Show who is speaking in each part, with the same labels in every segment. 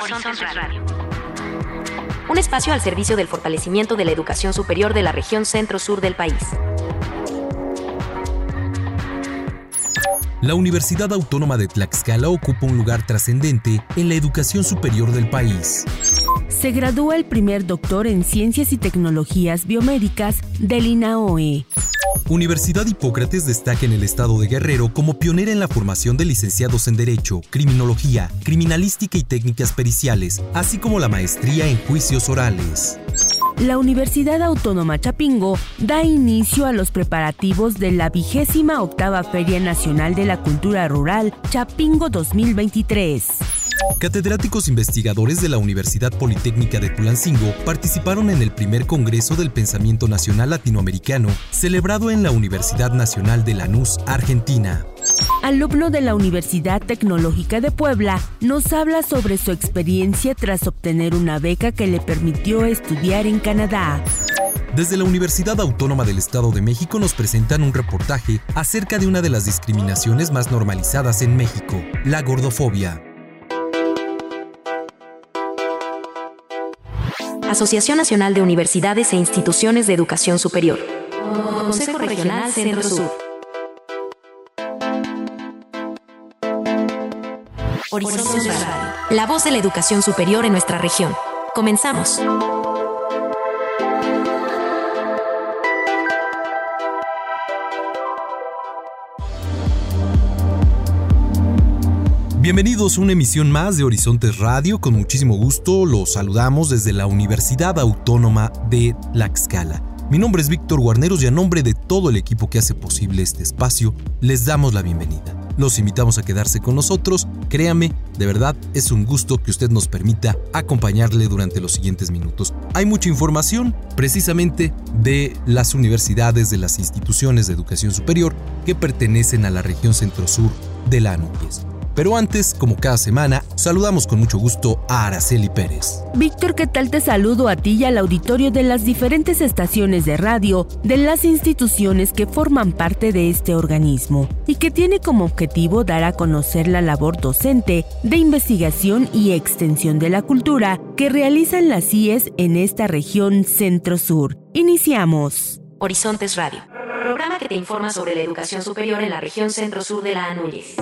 Speaker 1: Horizontes Radio. Un espacio al servicio del fortalecimiento de la educación superior de la región centro-sur del país.
Speaker 2: La Universidad Autónoma de Tlaxcala ocupa un lugar trascendente en la educación superior del país.
Speaker 3: Se gradúa el primer doctor en Ciencias y Tecnologías Biomédicas del INAOE.
Speaker 2: Universidad Hipócrates destaca en el estado de Guerrero como pionera en la formación de licenciados en Derecho, Criminología, Criminalística y Técnicas Periciales, así como la maestría en Juicios Orales.
Speaker 3: La Universidad Autónoma Chapingo da inicio a los preparativos de la vigésima octava Feria Nacional de la Cultura Rural Chapingo 2023.
Speaker 2: Catedráticos investigadores de la Universidad Politécnica de Tulancingo participaron en el primer Congreso del Pensamiento Nacional Latinoamericano, celebrado en la Universidad Nacional de Lanús, Argentina.
Speaker 3: Alumno de la Universidad Tecnológica de Puebla, nos habla sobre su experiencia tras obtener una beca que le permitió estudiar en Canadá.
Speaker 2: Desde la Universidad Autónoma del Estado de México nos presentan un reportaje acerca de una de las discriminaciones más normalizadas en México, la gordofobia.
Speaker 1: Asociación Nacional de Universidades e Instituciones de Educación Superior. Consejo Regional Centro Sur. Horizontes Radio. La voz de la educación superior en nuestra región. Comenzamos.
Speaker 2: Bienvenidos a una emisión más de Horizontes Radio. Con muchísimo gusto los saludamos desde la Universidad Autónoma de Tlaxcala. Mi nombre es Víctor Guarneros y a nombre de todo el equipo que hace posible este espacio, les damos la bienvenida. Los invitamos a quedarse con nosotros. Créame, de verdad es un gusto que usted nos permita acompañarle durante los siguientes minutos. Hay mucha información precisamente de las universidades, de las instituciones de educación superior que pertenecen a la región centro-sur de la Anúñez. Pero antes, como cada semana, saludamos con mucho gusto a Araceli Pérez.
Speaker 3: Víctor, ¿qué tal te saludo a ti y al auditorio de las diferentes estaciones de radio de las instituciones que forman parte de este organismo y que tiene como objetivo dar a conocer la labor docente de investigación y extensión de la cultura que realizan las CIES en esta región centro-sur? Iniciamos.
Speaker 1: Horizontes Radio, programa que te informa sobre la educación superior en la región centro-sur de la Anúñez.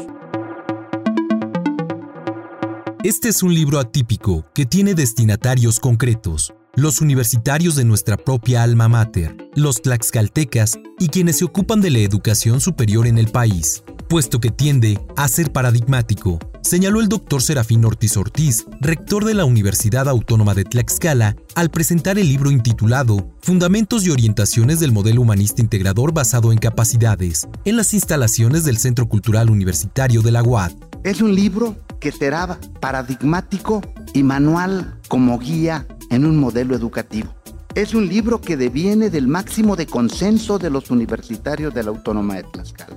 Speaker 2: Este es un libro atípico que tiene destinatarios concretos, los universitarios de nuestra propia alma mater, los tlaxcaltecas y quienes se ocupan de la educación superior en el país, puesto que tiende a ser paradigmático, señaló el doctor Serafín Ortiz Ortiz, rector de la Universidad Autónoma de Tlaxcala, al presentar el libro intitulado Fundamentos y Orientaciones del Modelo Humanista Integrador basado en capacidades, en las instalaciones del Centro Cultural Universitario de la UAD.
Speaker 4: Es un libro que será paradigmático y manual como guía en un modelo educativo. Es un libro que deviene del máximo de consenso de los universitarios de la Autónoma de Tlaxcala.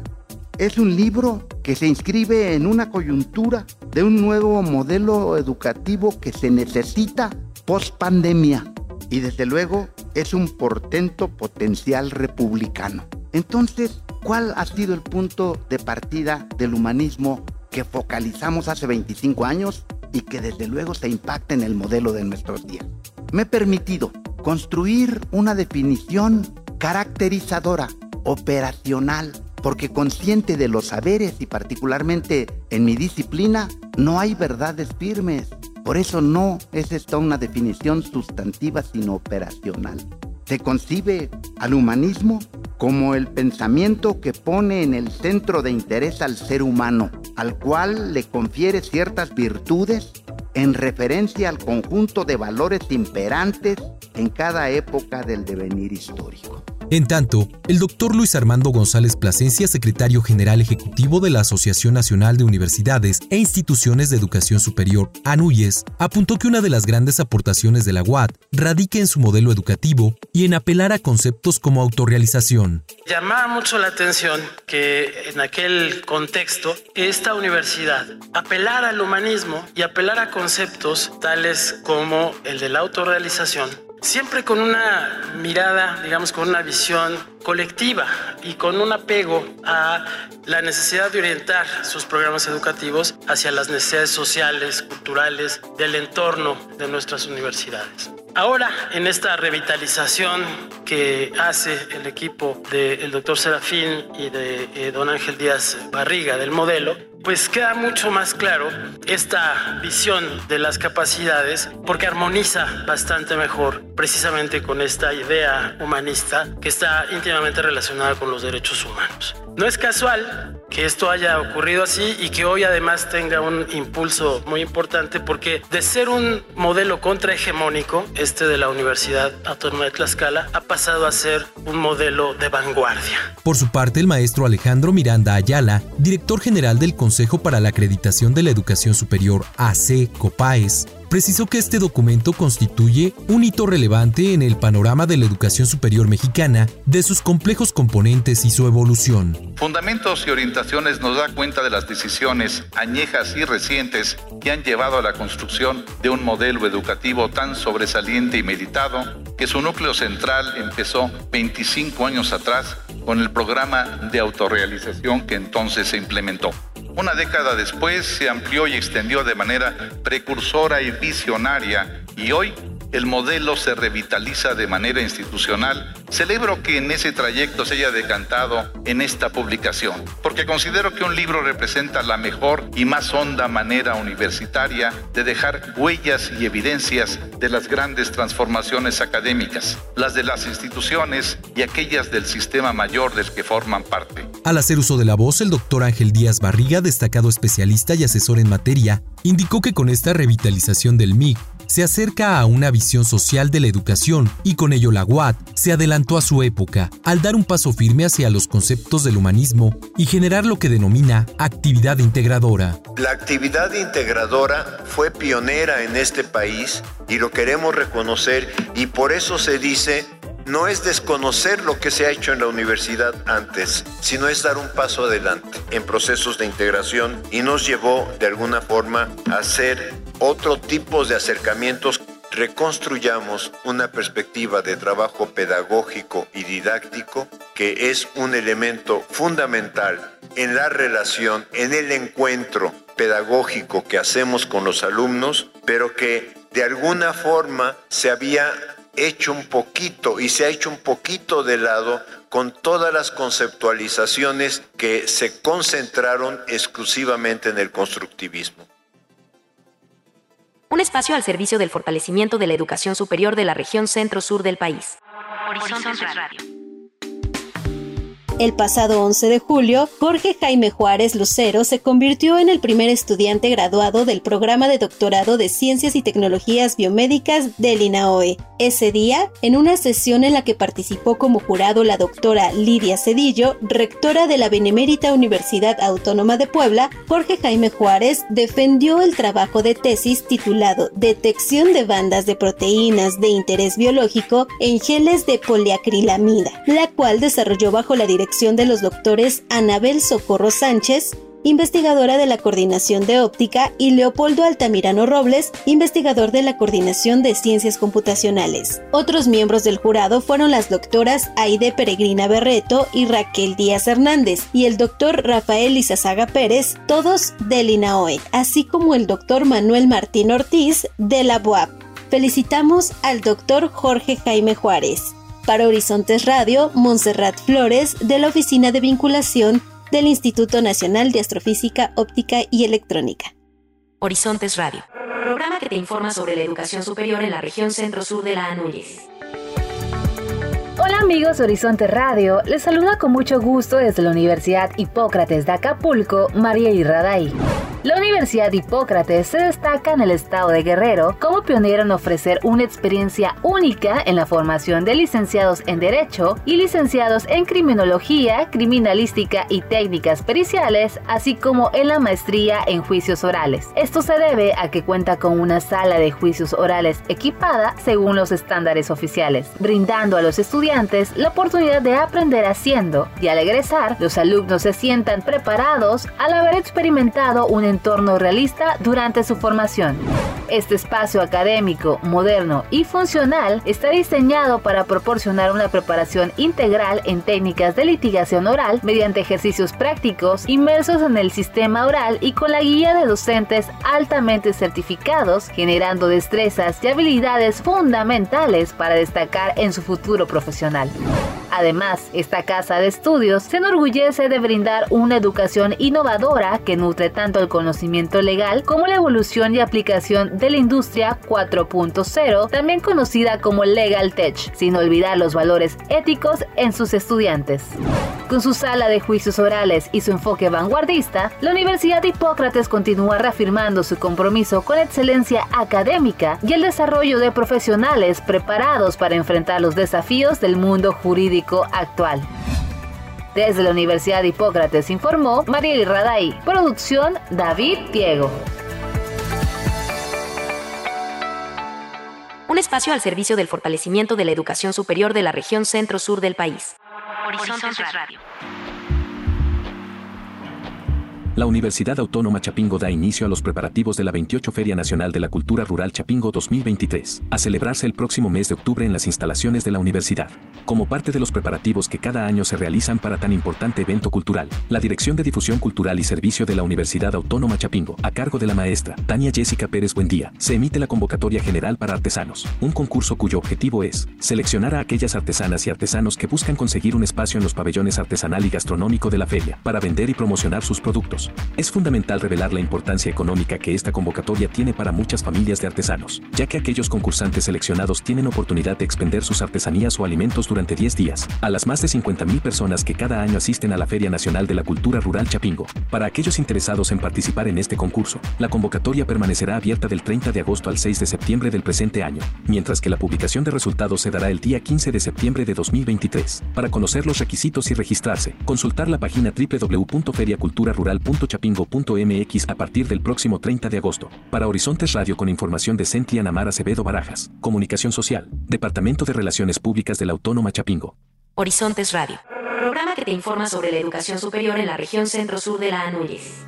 Speaker 4: Es un libro que se inscribe en una coyuntura de un nuevo modelo educativo que se necesita post pandemia y desde luego es un portento potencial republicano. Entonces, ¿cuál ha sido el punto de partida del humanismo que focalizamos hace 25 años y que desde luego se impacta en el modelo de nuestros días. Me he permitido construir una definición caracterizadora, operacional, porque consciente de los saberes y particularmente en mi disciplina, no hay verdades firmes. Por eso no es esta una definición sustantiva sino operacional. Se concibe al humanismo como el pensamiento que pone en el centro de interés al ser humano, al cual le confiere ciertas virtudes en referencia al conjunto de valores imperantes en cada época del devenir histórico.
Speaker 2: En tanto, el doctor Luis Armando González Plasencia, secretario general ejecutivo de la Asociación Nacional de Universidades e Instituciones de Educación Superior, ANUYES, apuntó que una de las grandes aportaciones de la UAD radica en su modelo educativo y en apelar a conceptos como autorrealización.
Speaker 5: Llamaba mucho la atención que en aquel contexto esta universidad apelara al humanismo y apelar a conceptos tales como el de la autorrealización siempre con una mirada, digamos, con una visión colectiva y con un apego a la necesidad de orientar sus programas educativos hacia las necesidades sociales, culturales, del entorno de nuestras universidades. Ahora, en esta revitalización que hace el equipo del doctor Serafín y de eh, don Ángel Díaz Barriga del modelo, pues queda mucho más claro esta visión de las capacidades porque armoniza bastante mejor precisamente con esta idea humanista que está íntimamente relacionada con los derechos humanos. No es casual que esto haya ocurrido así y que hoy además tenga un impulso muy importante porque de ser un modelo contrahegemónico, este de la Universidad Autónoma de Tlaxcala, ha pasado a ser un modelo de vanguardia.
Speaker 2: Por su parte, el maestro Alejandro Miranda Ayala, director general del Consejo para la Acreditación de la Educación Superior AC COPAES, precisó que este documento constituye un hito relevante en el panorama de la educación superior mexicana, de sus complejos componentes y su evolución.
Speaker 6: Fundamentos y orientaciones nos da cuenta de las decisiones añejas y recientes que han llevado a la construcción de un modelo educativo tan sobresaliente y meditado que su núcleo central empezó 25 años atrás con el programa de autorrealización que entonces se implementó. Una década después se amplió y extendió de manera precursora y visionaria y hoy el modelo se revitaliza de manera institucional, celebro que en ese trayecto se haya decantado en esta publicación, porque considero que un libro representa la mejor y más honda manera universitaria de dejar huellas y evidencias de las grandes transformaciones académicas, las de las instituciones y aquellas del sistema mayor del que forman parte.
Speaker 2: Al hacer uso de la voz, el doctor Ángel Díaz Barriga, destacado especialista y asesor en materia, indicó que con esta revitalización del MIG, se acerca a una visión social de la educación y con ello la UAT se adelantó a su época al dar un paso firme hacia los conceptos del humanismo y generar lo que denomina actividad integradora.
Speaker 7: La actividad integradora fue pionera en este país y lo queremos reconocer y por eso se dice no es desconocer lo que se ha hecho en la universidad antes, sino es dar un paso adelante en procesos de integración y nos llevó de alguna forma a hacer otro tipo de acercamientos. Reconstruyamos una perspectiva de trabajo pedagógico y didáctico que es un elemento fundamental en la relación, en el encuentro pedagógico que hacemos con los alumnos, pero que de alguna forma se había hecho un poquito y se ha hecho un poquito de lado con todas las conceptualizaciones que se concentraron exclusivamente en el constructivismo
Speaker 1: un espacio al servicio del fortalecimiento de la educación superior de la región centro-sur del país. Horizontes Radio.
Speaker 8: El pasado 11 de julio, Jorge Jaime Juárez Lucero se convirtió en el primer estudiante graduado del programa de doctorado de Ciencias y Tecnologías Biomédicas del INAOE. Ese día, en una sesión en la que participó como jurado la doctora Lidia Cedillo, rectora de la Benemérita Universidad Autónoma de Puebla, Jorge Jaime Juárez defendió el trabajo de tesis titulado Detección de bandas de proteínas de interés biológico en geles de poliacrilamida, la cual desarrolló bajo la dirección de los doctores Anabel Socorro Sánchez, investigadora de la Coordinación de Óptica, y Leopoldo Altamirano Robles, investigador de la Coordinación de Ciencias Computacionales. Otros miembros del jurado fueron las doctoras Aide Peregrina Berreto y Raquel Díaz Hernández, y el doctor Rafael Izazaga Pérez, todos del INAOE, así como el doctor Manuel Martín Ortiz de la BUAP. Felicitamos al doctor Jorge Jaime Juárez. Para Horizontes Radio, Montserrat Flores, de la Oficina de Vinculación del Instituto Nacional de Astrofísica, Óptica y Electrónica.
Speaker 1: Horizontes Radio, programa que te informa sobre la educación superior en la región centro-sur de la Anúñez.
Speaker 9: Hola amigos Horizonte Radio, les saluda con mucho gusto desde la Universidad Hipócrates de Acapulco, María Irraday. La Universidad Hipócrates se destaca en el estado de Guerrero como pionera en ofrecer una experiencia única en la formación de licenciados en Derecho y licenciados en Criminología, Criminalística y Técnicas Periciales, así como en la maestría en Juicios Orales. Esto se debe a que cuenta con una sala de juicios orales equipada según los estándares oficiales, brindando a los estudiantes la oportunidad de aprender haciendo y al egresar los alumnos se sientan preparados al haber experimentado una entorno realista durante su formación. Este espacio académico, moderno y funcional está diseñado para proporcionar una preparación integral en técnicas de litigación oral mediante ejercicios prácticos inmersos en el sistema oral y con la guía de docentes altamente certificados, generando destrezas y habilidades fundamentales para destacar en su futuro profesional. Además, esta casa de estudios se enorgullece de brindar una educación innovadora que nutre tanto el conocimiento legal como la evolución y aplicación de la industria 4.0, también conocida como Legal Tech, sin olvidar los valores éticos en sus estudiantes. Con su sala de juicios orales y su enfoque vanguardista, la Universidad de Hipócrates continúa reafirmando su compromiso con la excelencia académica y el desarrollo de profesionales preparados para enfrentar los desafíos del mundo jurídico actual. Desde la Universidad de Hipócrates informó Mariel Raday. Producción David Diego.
Speaker 1: Un espacio al servicio del fortalecimiento de la educación superior de la región centro-sur del país. Horizontes Radio.
Speaker 10: La Universidad Autónoma Chapingo da inicio a los preparativos de la 28 Feria Nacional de la Cultura Rural Chapingo 2023, a celebrarse el próximo mes de octubre en las instalaciones de la universidad. Como parte de los preparativos que cada año se realizan para tan importante evento cultural, la Dirección de Difusión Cultural y Servicio de la Universidad Autónoma Chapingo, a cargo de la maestra Tania Jessica Pérez Buendía, se emite la convocatoria general para artesanos, un concurso cuyo objetivo es seleccionar a aquellas artesanas y artesanos que buscan conseguir un espacio en los pabellones artesanal y gastronómico de la feria para vender y promocionar sus productos. Es fundamental revelar la importancia económica que esta convocatoria tiene para muchas familias de artesanos, ya que aquellos concursantes seleccionados tienen oportunidad de expender sus artesanías o alimentos durante 10 días, a las más de 50.000 personas que cada año asisten a la Feria Nacional de la Cultura Rural Chapingo. Para aquellos interesados en participar en este concurso, la convocatoria permanecerá abierta del 30 de agosto al 6 de septiembre del presente año, mientras que la publicación de resultados se dará el día 15 de septiembre de 2023. Para conocer los requisitos y registrarse, consultar la página www.feriaculturarural.com chapingo.mx a partir del próximo 30 de agosto. Para Horizontes Radio con información de Centri Anamar Acevedo Barajas. Comunicación Social. Departamento de Relaciones Públicas de la Autónoma Chapingo.
Speaker 1: Horizontes Radio. Programa que te informa sobre la educación superior en la región centro-sur de la Anúñez.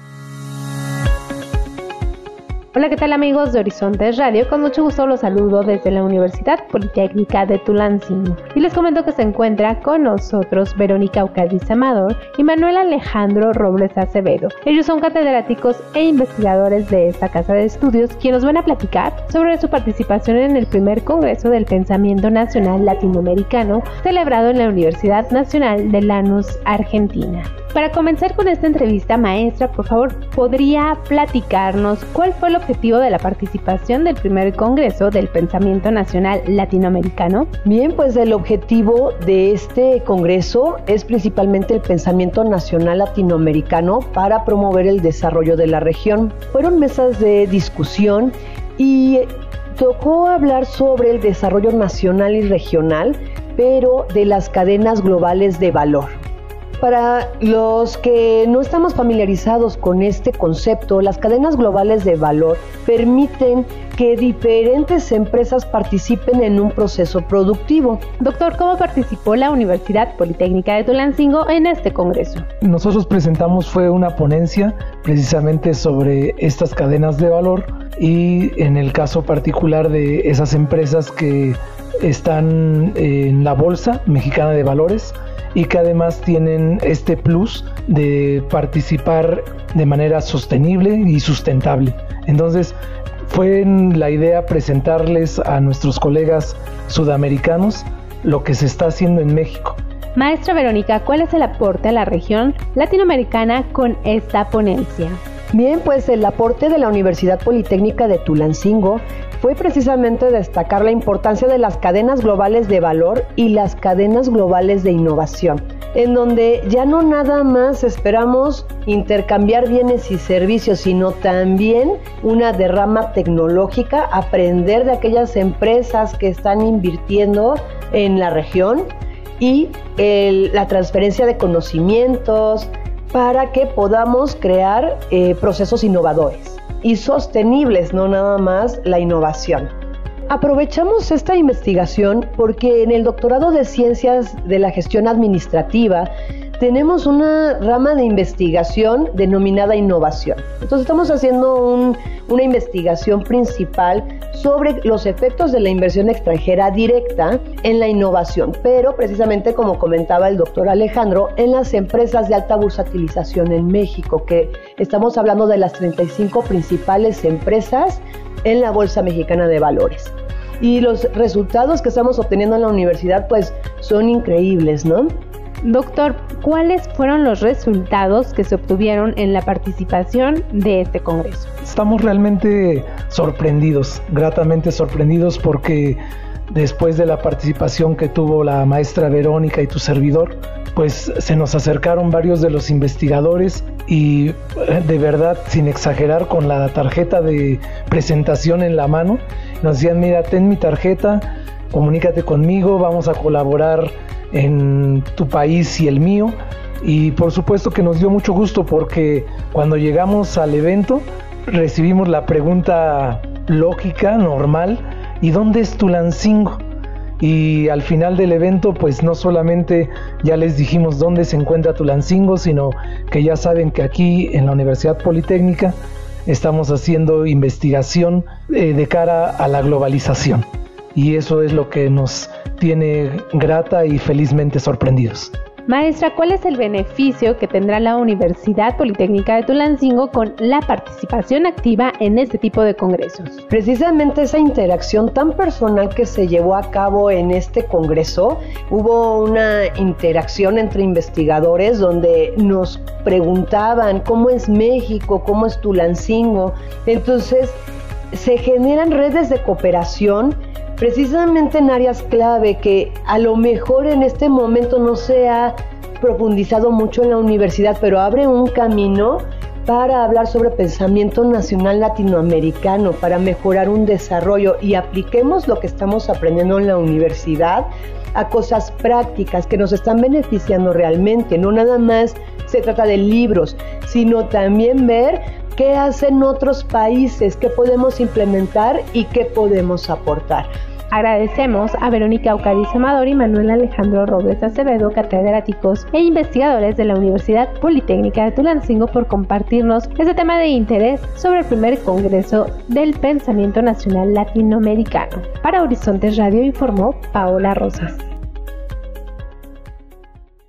Speaker 11: Hola, ¿qué tal amigos de Horizontes Radio? Con mucho gusto los saludo desde la Universidad Politécnica de Tulancingo. Y les comento que se encuentra con nosotros Verónica Eucadiz Amador y Manuel Alejandro Robles Acevedo. Ellos son catedráticos e investigadores de esta casa de estudios, quienes van a platicar sobre su participación en el primer Congreso del Pensamiento Nacional Latinoamericano celebrado en la Universidad Nacional de Lanús, Argentina. Para comenzar con esta entrevista, maestra, por favor, ¿podría platicarnos cuál fue el objetivo de la participación del primer Congreso del Pensamiento Nacional Latinoamericano?
Speaker 12: Bien, pues el objetivo de este Congreso es principalmente el pensamiento nacional latinoamericano para promover el desarrollo de la región. Fueron mesas de discusión y tocó hablar sobre el desarrollo nacional y regional, pero de las cadenas globales de valor. Para los que no estamos familiarizados con este concepto, las cadenas globales de valor permiten que diferentes empresas participen en un proceso productivo.
Speaker 11: Doctor, ¿cómo participó la Universidad Politécnica de Tulancingo en este congreso?
Speaker 13: Nosotros presentamos fue una ponencia precisamente sobre estas cadenas de valor y en el caso particular de esas empresas que están en la Bolsa Mexicana de Valores, y que además tienen este plus de participar de manera sostenible y sustentable. Entonces, fue la idea presentarles a nuestros colegas sudamericanos lo que se está haciendo en México.
Speaker 11: Maestra Verónica, ¿cuál es el aporte a la región latinoamericana con esta ponencia?
Speaker 12: Bien, pues el aporte de la Universidad Politécnica de Tulancingo fue precisamente destacar la importancia de las cadenas globales de valor y las cadenas globales de innovación, en donde ya no nada más esperamos intercambiar bienes y servicios, sino también una derrama tecnológica, aprender de aquellas empresas que están invirtiendo en la región y la transferencia de conocimientos para que podamos crear eh, procesos innovadores y sostenibles, no nada más la innovación. Aprovechamos esta investigación porque en el doctorado de Ciencias de la Gestión Administrativa tenemos una rama de investigación denominada innovación. Entonces estamos haciendo una investigación principal sobre los efectos de la inversión extranjera directa en la innovación, pero precisamente como comentaba el doctor Alejandro, en las empresas de alta bursatilización en México, que estamos hablando de las 35 principales empresas en la Bolsa Mexicana de Valores. Y los resultados que estamos obteniendo en la universidad pues son increíbles, ¿no?
Speaker 11: Doctor, ¿cuáles fueron los resultados que se obtuvieron en la participación de este Congreso?
Speaker 13: Estamos realmente sorprendidos, gratamente sorprendidos porque después de la participación que tuvo la maestra Verónica y tu servidor, pues se nos acercaron varios de los investigadores y eh, de verdad, sin exagerar, con la tarjeta de presentación en la mano, nos decían, mira, ten mi tarjeta, comunícate conmigo, vamos a colaborar en tu país y el mío. Y por supuesto que nos dio mucho gusto porque cuando llegamos al evento recibimos la pregunta lógica, normal, ¿y dónde es Tulancingo? Y al final del evento, pues no solamente ya les dijimos dónde se encuentra Tulancingo, sino que ya saben que aquí en la Universidad Politécnica estamos haciendo investigación eh, de cara a la globalización. Y eso es lo que nos tiene grata y felizmente sorprendidos.
Speaker 11: Maestra, ¿cuál es el beneficio que tendrá la Universidad Politécnica de Tulancingo con la participación activa en este tipo de congresos?
Speaker 12: Precisamente esa interacción tan personal que se llevó a cabo en este congreso, hubo una interacción entre investigadores donde nos preguntaban cómo es México, cómo es Tulancingo. Entonces, se generan redes de cooperación precisamente en áreas clave que a lo mejor en este momento no se ha profundizado mucho en la universidad, pero abre un camino para hablar sobre pensamiento nacional latinoamericano, para mejorar un desarrollo y apliquemos lo que estamos aprendiendo en la universidad a cosas prácticas que nos están beneficiando realmente. No nada más se trata de libros, sino también ver qué hacen otros países, qué podemos implementar y qué podemos aportar.
Speaker 11: Agradecemos a Verónica Eucariz Amador y Manuel Alejandro Robles Acevedo, catedráticos e investigadores de la Universidad Politécnica de Tulancingo por compartirnos este tema de interés sobre el primer Congreso del Pensamiento Nacional Latinoamericano. Para Horizontes Radio informó Paola Rosas.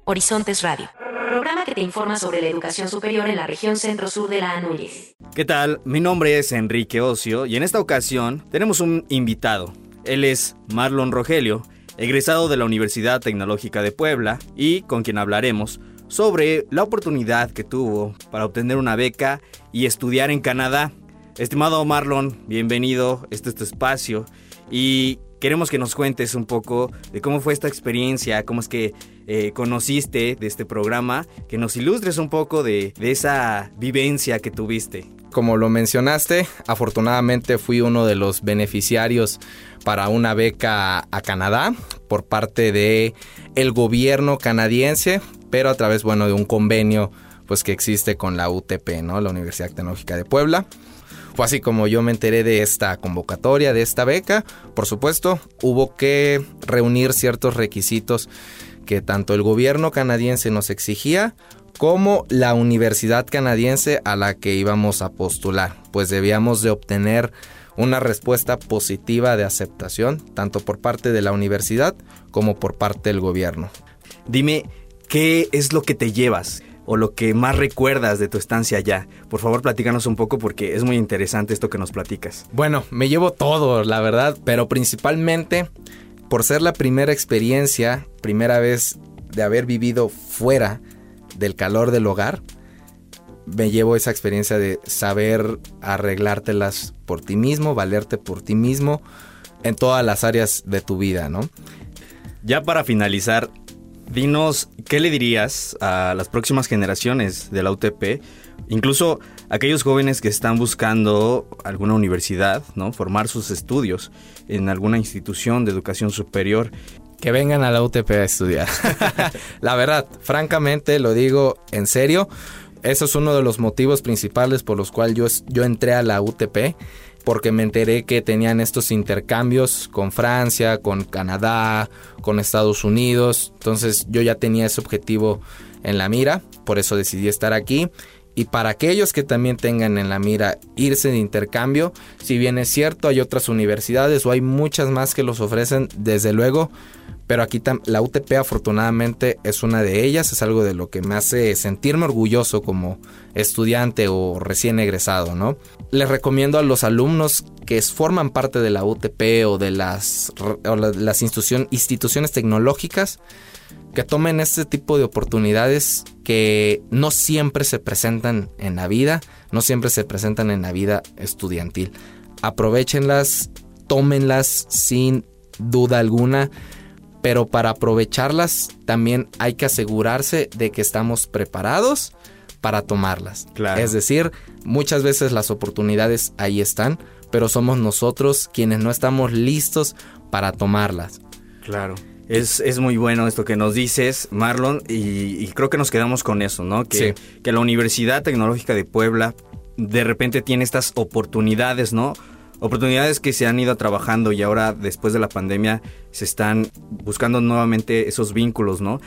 Speaker 1: Horizontes Radio, programa que te informa sobre la educación superior en la región centro-sur de la Anúñez.
Speaker 14: ¿Qué tal? Mi nombre es Enrique Ocio y en esta ocasión tenemos un invitado, él es Marlon Rogelio, egresado de la Universidad Tecnológica de Puebla y con quien hablaremos sobre la oportunidad que tuvo para obtener una beca y estudiar en Canadá. Estimado Marlon, bienvenido, este es tu espacio y queremos que nos cuentes un poco de cómo fue esta experiencia, cómo es que eh, conociste de este programa, que nos ilustres un poco de, de esa vivencia que tuviste.
Speaker 15: Como lo mencionaste, afortunadamente fui uno de los beneficiarios para una beca a Canadá por parte de el gobierno canadiense, pero a través bueno de un convenio pues que existe con la UTP, ¿no? La Universidad Tecnológica de Puebla. Fue así como yo me enteré de esta convocatoria, de esta beca. Por supuesto, hubo que reunir ciertos requisitos que tanto el gobierno canadiense nos exigía como la universidad canadiense a la que íbamos a postular, pues debíamos de obtener una respuesta positiva de aceptación, tanto por parte de la universidad como por parte del gobierno.
Speaker 14: Dime, ¿qué es lo que te llevas? o lo que más recuerdas de tu estancia allá. Por favor, platícanos un poco porque es muy interesante esto que nos platicas.
Speaker 15: Bueno, me llevo todo, la verdad, pero principalmente por ser la primera experiencia, primera vez de haber vivido fuera del calor del hogar, me llevo esa experiencia de saber arreglártelas por ti mismo, valerte por ti mismo en todas las áreas de tu vida, ¿no?
Speaker 14: Ya para finalizar, dinos qué le dirías a las próximas generaciones de la UTP, incluso aquellos jóvenes que están buscando alguna universidad, ¿no? Formar sus estudios en alguna institución de educación superior
Speaker 15: que vengan a la UTP a estudiar. la verdad, francamente, lo digo en serio. Eso es uno de los motivos principales por los cuales yo, yo entré a la UTP. porque me enteré que tenían estos intercambios con Francia, con Canadá, con Estados Unidos. Entonces yo ya tenía ese objetivo en la mira, por eso decidí estar aquí. Y para aquellos que también tengan en la mira irse de intercambio, si bien es cierto, hay otras universidades o hay muchas más que los ofrecen, desde luego, pero aquí la UTP afortunadamente es una de ellas, es algo de lo que me hace sentirme orgulloso como estudiante o recién egresado, ¿no? Les recomiendo a los alumnos que forman parte de la UTP o de las, las instituciones tecnológicas que tomen este tipo de oportunidades que no siempre se presentan en la vida, no siempre se presentan en la vida estudiantil. Aprovechenlas, tómenlas sin duda alguna, pero para aprovecharlas también hay que asegurarse de que estamos preparados para tomarlas. Es decir, muchas veces las oportunidades ahí están, pero somos nosotros quienes no estamos listos para tomarlas.
Speaker 14: Claro. Es, muy bueno esto que nos dices, Marlon, y, creo que nos quedamos con eso, ¿no? Que, que la Universidad Tecnológica de Puebla de repente tiene estas oportunidades, ¿no? Oportunidades que se han ido trabajando y ahora después de la pandemia se están buscando nuevamente esos vínculos, ¿no?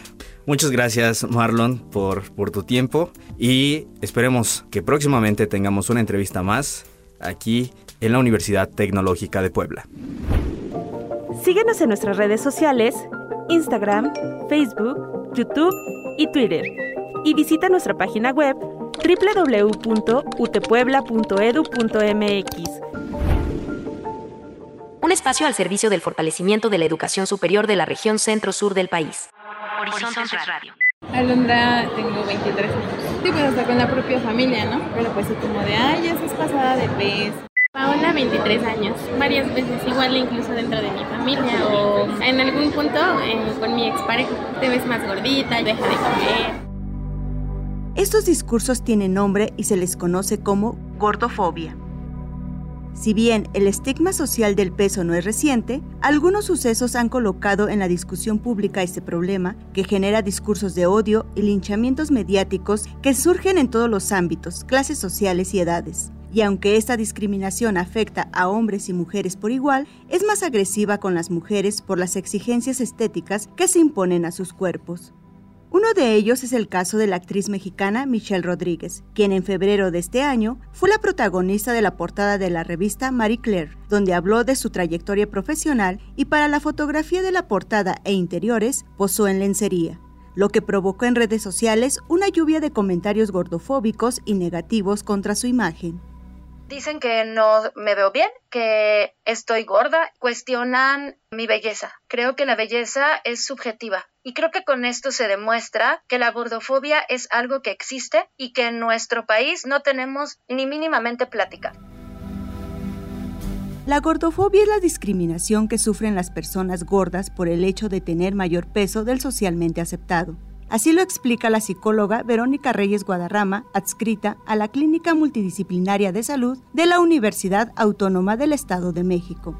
Speaker 14: Muchas gracias Marlon por, por tu tiempo y esperemos que próximamente tengamos una entrevista más aquí en la Universidad Tecnológica de Puebla.
Speaker 16: Síguenos en nuestras redes sociales, Instagram, Facebook, YouTube y Twitter. Y visita nuestra página web www.utepuebla.edu.mx.
Speaker 1: Un espacio al servicio del fortalecimiento de la educación superior de la región centro-sur del país. Horizontes
Speaker 17: Radio. Alondra, tengo 23 años. Sí, pues hasta con la propia familia, ¿no? Pero pues como de, ay, ya es pasada de pez.
Speaker 18: Paola, 23 años, varias veces, igual incluso dentro de mi familia o en algún punto eh, con mi expareja. Te ves más gordita, deja de comer.
Speaker 16: Estos discursos tienen nombre y se les conoce como gordofobia. Si bien el estigma social del peso no es reciente, algunos sucesos han colocado en la discusión pública este problema que genera discursos de odio y linchamientos mediáticos que surgen en todos los ámbitos, clases sociales y edades y aunque esta discriminación afecta a hombres y mujeres por igual, es más agresiva con las mujeres por las exigencias estéticas que se imponen a sus cuerpos. Uno de ellos es el caso de la actriz mexicana Michelle Rodríguez, quien en febrero de este año fue la protagonista de la portada de la revista Marie Claire, donde habló de su trayectoria profesional y para la fotografía de la portada e interiores posó en lencería lo que provocó en redes sociales una lluvia de comentarios gordofóbicos y negativos contra su imagen.
Speaker 19: Dicen que no me veo bien, que estoy gorda, cuestionan mi belleza. Creo que la belleza es subjetiva y creo que con esto se demuestra que la gordofobia es algo que existe y que en nuestro país no tenemos ni mínimamente plática.
Speaker 16: La gordofobia es la discriminación que sufren las personas gordas por el hecho de tener mayor peso del socialmente aceptado. Así lo explica la psicóloga Verónica Reyes Guadarrama, adscrita a la Clínica Multidisciplinaria de Salud de la Universidad Autónoma del Estado de México.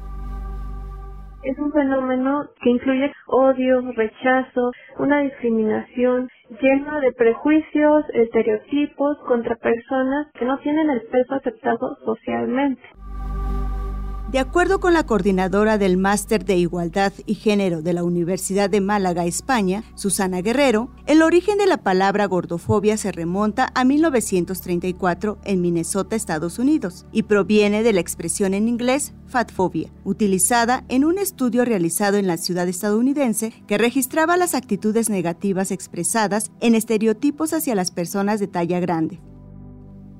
Speaker 20: Es un fenómeno que incluye odio, rechazo, una discriminación llena de prejuicios, estereotipos contra personas que no tienen el peso aceptado socialmente.
Speaker 16: De acuerdo con la coordinadora del Máster de Igualdad y Género de la Universidad de Málaga, España, Susana Guerrero, el origen de la palabra gordofobia se remonta a 1934 en Minnesota, Estados Unidos, y proviene de la expresión en inglés fatfobia, utilizada en un estudio realizado en la ciudad estadounidense que registraba las actitudes negativas expresadas en estereotipos hacia las personas de talla grande.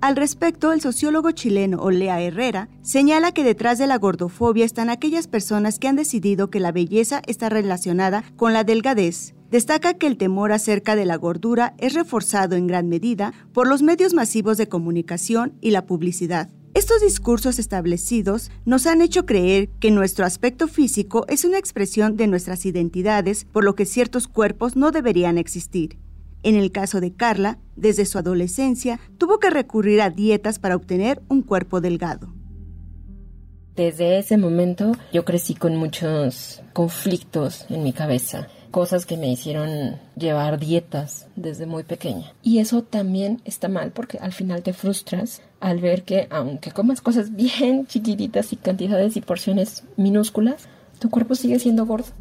Speaker 16: Al respecto, el sociólogo chileno Olea Herrera señala que detrás de la gordofobia están aquellas personas que han decidido que la belleza está relacionada con la delgadez. Destaca que el temor acerca de la gordura es reforzado en gran medida por los medios masivos de comunicación y la publicidad. Estos discursos establecidos nos han hecho creer que nuestro aspecto físico es una expresión de nuestras identidades, por lo que ciertos cuerpos no deberían existir. En el caso de Carla, desde su adolescencia, tuvo que recurrir a dietas para obtener un cuerpo delgado.
Speaker 21: Desde ese momento yo crecí con muchos conflictos en mi cabeza. cosas que me hicieron llevar dietas desde muy pequeña. Y eso también está mal porque al final te frustras al ver que aunque comas cosas bien chiquititas y cantidades y porciones minúsculas, tu cuerpo sigue siendo gordo.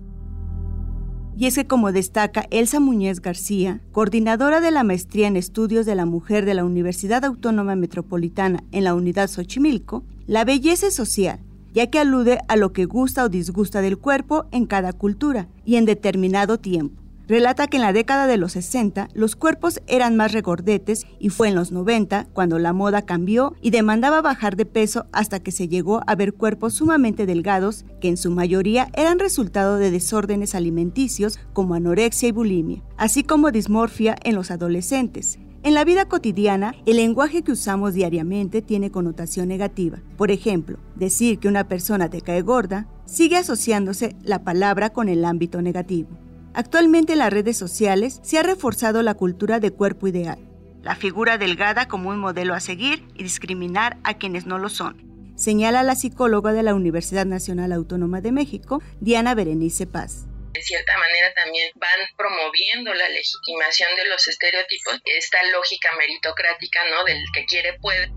Speaker 16: Y es que como destaca Elsa Muñez García, coordinadora de la maestría en estudios de la mujer de la Universidad Autónoma Metropolitana en la unidad Xochimilco, la belleza es social, ya que alude a lo que gusta o disgusta del cuerpo en cada cultura y en determinado tiempo relata que en la década de los 60 los cuerpos eran más regordetes y fue en los 90 cuando la moda cambió y demandaba bajar de peso hasta que se llegó a ver cuerpos sumamente delgados que en su mayoría eran resultado de desórdenes alimenticios como anorexia y bulimia, así como dismorfia en los adolescentes. En la vida cotidiana, el lenguaje que usamos diariamente tiene connotación negativa. Por ejemplo, decir que una persona te cae gorda sigue asociándose la palabra con el ámbito negativo. Actualmente en las redes sociales se ha reforzado la cultura de cuerpo ideal, la figura delgada como un modelo a seguir y discriminar a quienes no lo son, señala la psicóloga de la Universidad Nacional Autónoma de México, Diana Berenice Paz
Speaker 22: de cierta manera también van promoviendo la legitimación de los estereotipos, esta lógica meritocrática, ¿no? Del que quiere puede.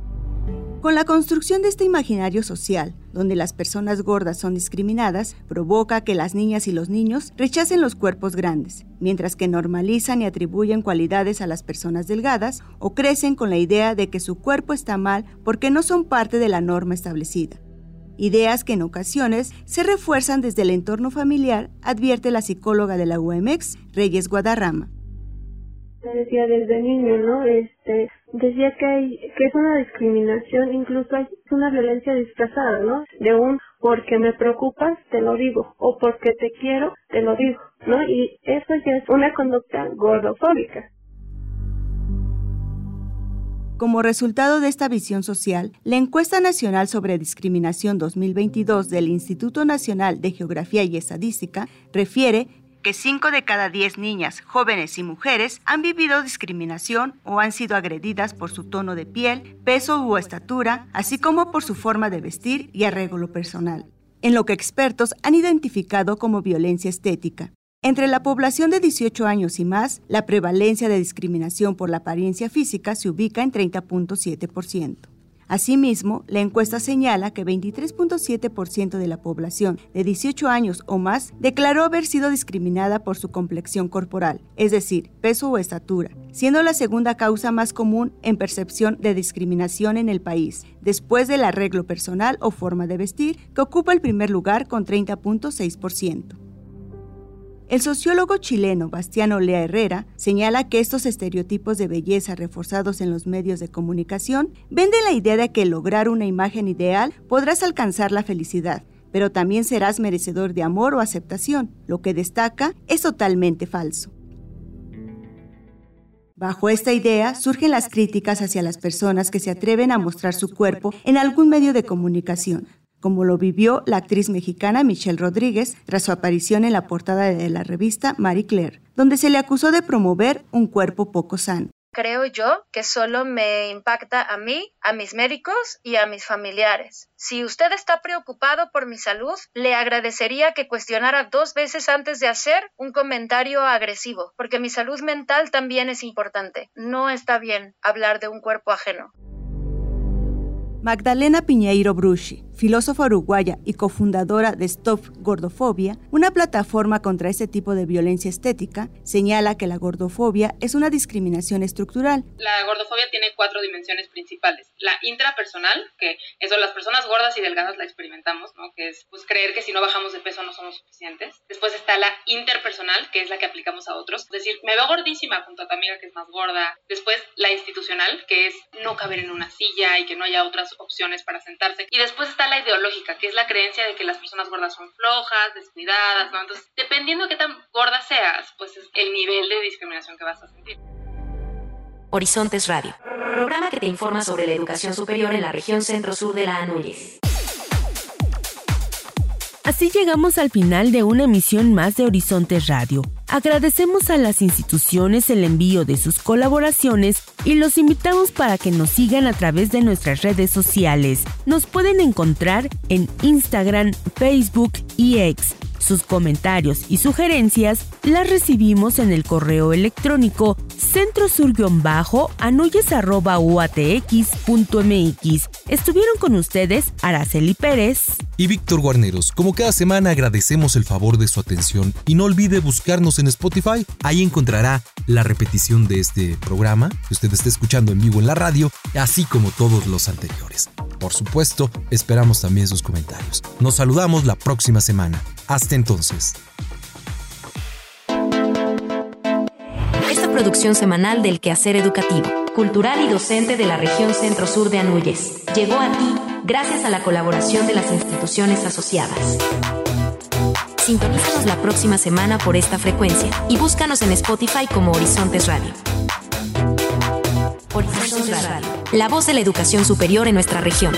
Speaker 16: Con la construcción de este imaginario social, donde las personas gordas son discriminadas, provoca que las niñas y los niños rechacen los cuerpos grandes, mientras que normalizan y atribuyen cualidades a las personas delgadas o crecen con la idea de que su cuerpo está mal porque no son parte de la norma establecida. Ideas que en ocasiones se refuerzan desde el entorno familiar, advierte la psicóloga de la UMX, Reyes Guadarrama
Speaker 20: decía desde niño, ¿no? Este, decía que hay, que es una discriminación, incluso es una violencia disfrazada, ¿no? De un porque me preocupas, te lo digo, o porque te quiero, te lo digo, ¿no? Y eso ya es una conducta gordofóbica.
Speaker 16: Como resultado de esta visión social, la Encuesta Nacional sobre Discriminación 2022 del Instituto Nacional de Geografía y Estadística refiere que 5 de cada 10 niñas, jóvenes y mujeres han vivido discriminación o han sido agredidas por su tono de piel, peso u estatura, así como por su forma de vestir y arreglo personal, en lo que expertos han identificado como violencia estética. Entre la población de 18 años y más, la prevalencia de discriminación por la apariencia física se ubica en 30.7%. Asimismo, la encuesta señala que 23.7% de la población de 18 años o más declaró haber sido discriminada por su complexión corporal, es decir, peso o estatura, siendo la segunda causa más común en percepción de discriminación en el país, después del arreglo personal o forma de vestir, que ocupa el primer lugar con 30.6%. El sociólogo chileno Bastiano Lea Herrera señala que estos estereotipos de belleza reforzados en los medios de comunicación venden la idea de que lograr una imagen ideal podrás alcanzar la felicidad, pero también serás merecedor de amor o aceptación. Lo que destaca es totalmente falso. Bajo esta idea surgen las críticas hacia las personas que se atreven a mostrar su cuerpo en algún medio de comunicación, como lo vivió la actriz mexicana Michelle Rodríguez tras su aparición en la portada de la revista Marie Claire, donde se le acusó de promover un cuerpo poco sano.
Speaker 19: Creo yo que solo me impacta a mí, a mis médicos y a mis familiares. Si usted está preocupado por mi salud, le agradecería que cuestionara dos veces antes de hacer un comentario agresivo, porque mi salud mental también es importante. No está bien hablar de un cuerpo ajeno.
Speaker 16: Magdalena Piñeiro Bruschi, filósofa uruguaya y cofundadora de Stop Gordofobia, una plataforma contra este tipo de violencia estética, señala que la gordofobia es una discriminación estructural.
Speaker 23: La gordofobia tiene cuatro dimensiones principales. La intrapersonal, que eso las personas gordas y delgadas la experimentamos, que es pues, creer que si no bajamos de peso no somos suficientes. Después está la interpersonal, que es la que aplicamos a otros, es decir, me veo gordísima junto a tu amiga que es más gorda. Después la institucional, que es no caber en una silla y que no haya otras opciones para sentarse. Y después está la ideológica, que es la creencia de que las personas gordas son flojas, descuidadas, ¿no? Entonces, dependiendo de qué tan gorda seas, pues es el nivel de discriminación que vas a sentir.
Speaker 1: Horizontes Radio, programa que te informa sobre la educación superior en la región centro-sur de la Anúñez.
Speaker 3: Así llegamos al final de una emisión más de Horizontes Radio. Agradecemos a las instituciones el envío de sus colaboraciones y los invitamos para que nos sigan a través de nuestras redes sociales. Nos pueden encontrar en Instagram, Facebook y X Sus comentarios y sugerencias las recibimos en el correo electrónico centrosur-anuyes.uatx.mx. Estuvieron con ustedes Araceli Pérez
Speaker 2: y Víctor Guarneros. Como cada semana agradecemos el favor de su atención y no olvide buscarnos en Spotify. Ahí encontrará la repetición de este programa que usted está escuchando en vivo en la radio, así como todos los anteriores. Por supuesto, esperamos también sus comentarios. Nos saludamos la próxima semana. Hasta entonces.
Speaker 1: Producción semanal del quehacer educativo, cultural y docente de la región centro-sur de Anuyes llegó a ti gracias a la colaboración de las instituciones asociadas. Sintonízanos la próxima semana por esta frecuencia y búscanos en Spotify como Horizontes Radio. Horizontes Radio, la voz de la educación superior en nuestra región.